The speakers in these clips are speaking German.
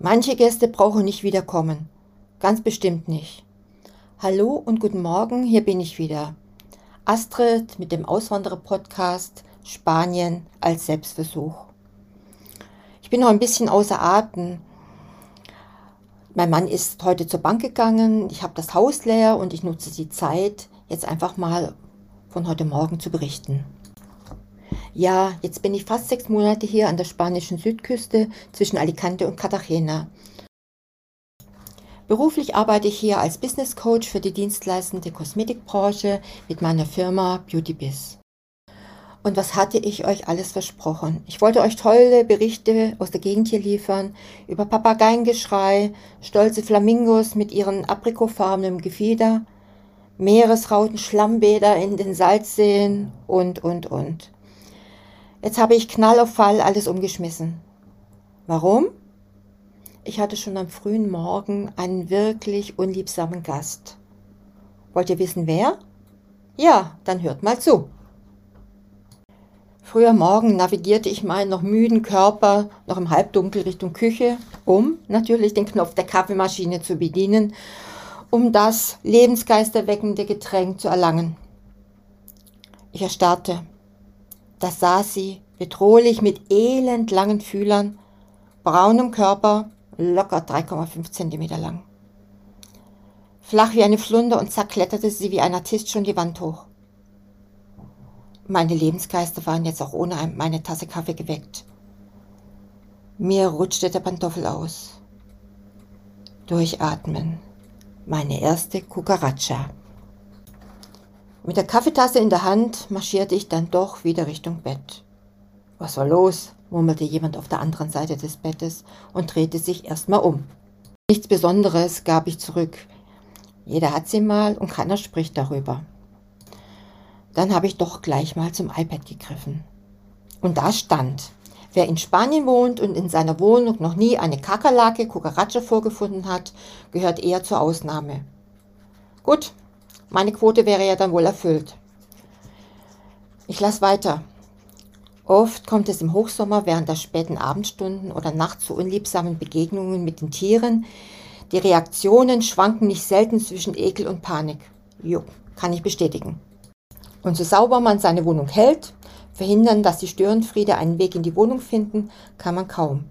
Manche Gäste brauchen nicht wiederkommen. Ganz bestimmt nicht. Hallo und guten Morgen, hier bin ich wieder. Astrid mit dem Auswanderer-Podcast Spanien als Selbstversuch. Ich bin noch ein bisschen außer Atem. Mein Mann ist heute zur Bank gegangen, ich habe das Haus leer und ich nutze die Zeit, jetzt einfach mal von heute Morgen zu berichten. Ja, jetzt bin ich fast sechs Monate hier an der spanischen Südküste zwischen Alicante und Cartagena. Beruflich arbeite ich hier als Business Coach für die dienstleistende Kosmetikbranche mit meiner Firma BeautyBiz. Und was hatte ich euch alles versprochen? Ich wollte euch tolle Berichte aus der Gegend hier liefern über Papageiengeschrei, stolze Flamingos mit ihren aprikotfarbenen Gefieder, Meeresrauten, Schlammbäder in den Salzseen und, und, und. Jetzt habe ich Knall auf Fall alles umgeschmissen. Warum? Ich hatte schon am frühen Morgen einen wirklich unliebsamen Gast. Wollt ihr wissen, wer? Ja, dann hört mal zu. Früher Morgen navigierte ich meinen noch müden Körper noch im Halbdunkel Richtung Küche, um natürlich den Knopf der Kaffeemaschine zu bedienen, um das lebensgeisterweckende Getränk zu erlangen. Ich erstarrte. Da saß sie, bedrohlich mit elend langen Fühlern, braunem Körper, locker 3,5 Zentimeter lang. Flach wie eine Flunder und zack kletterte sie wie ein Artist schon die Wand hoch. Meine Lebensgeister waren jetzt auch ohne meine Tasse Kaffee geweckt. Mir rutschte der Pantoffel aus. Durchatmen. Meine erste Cucaracha. Mit der Kaffeetasse in der Hand marschierte ich dann doch wieder Richtung Bett. Was war los? murmelte jemand auf der anderen Seite des Bettes und drehte sich erstmal um. Nichts Besonderes gab ich zurück. Jeder hat sie mal und keiner spricht darüber. Dann habe ich doch gleich mal zum iPad gegriffen. Und da stand, wer in Spanien wohnt und in seiner Wohnung noch nie eine Kakerlake, Cucaracha vorgefunden hat, gehört eher zur Ausnahme. Gut, meine Quote wäre ja dann wohl erfüllt. Ich lasse weiter. Oft kommt es im Hochsommer während der späten Abendstunden oder nachts zu unliebsamen Begegnungen mit den Tieren. Die Reaktionen schwanken nicht selten zwischen Ekel und Panik. Jo, kann ich bestätigen. Und so sauber man seine Wohnung hält, verhindern, dass die Störenfriede einen Weg in die Wohnung finden, kann man kaum.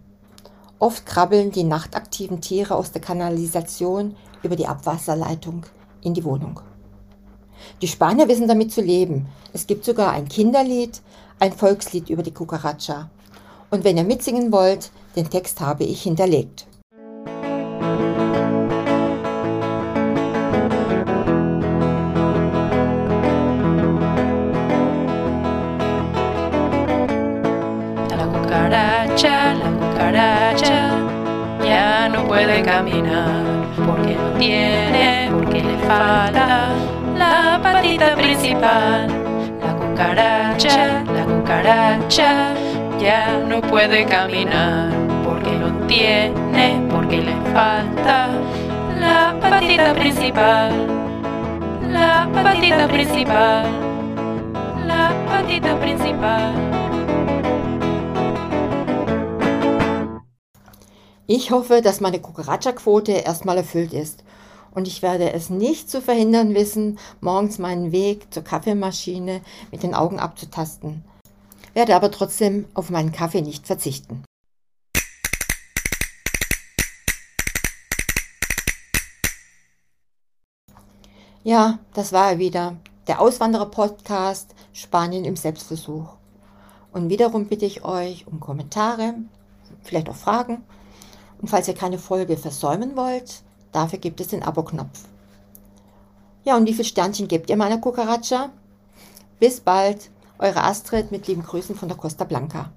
Oft krabbeln die nachtaktiven Tiere aus der Kanalisation über die Abwasserleitung in die Wohnung. Die Spanier wissen damit zu leben. Es gibt sogar ein Kinderlied, ein Volkslied über die Cucaracha. Und wenn ihr mitsingen wollt, den Text habe ich hinterlegt. La cucaracha, la cucaracha, ya no puede caminar porque no tiene, porque le falta la patita principal. La cucaracha, la cucaracha, ya no puede caminar porque no tiene, porque le falta la patita principal. La patita principal. La patita principal. Ich hoffe, dass meine Cucaracha-Quote erstmal erfüllt ist und ich werde es nicht zu verhindern wissen, morgens meinen Weg zur Kaffeemaschine mit den Augen abzutasten. Werde aber trotzdem auf meinen Kaffee nicht verzichten. Ja, das war er wieder. Der Auswanderer-Podcast Spanien im Selbstversuch. Und wiederum bitte ich euch um Kommentare, vielleicht auch Fragen. Und falls ihr keine Folge versäumen wollt, Dafür gibt es den Abo-Knopf. Ja, und wie viele Sternchen gebt ihr meiner Cucaracha? Bis bald, eure Astrid mit lieben Grüßen von der Costa Blanca.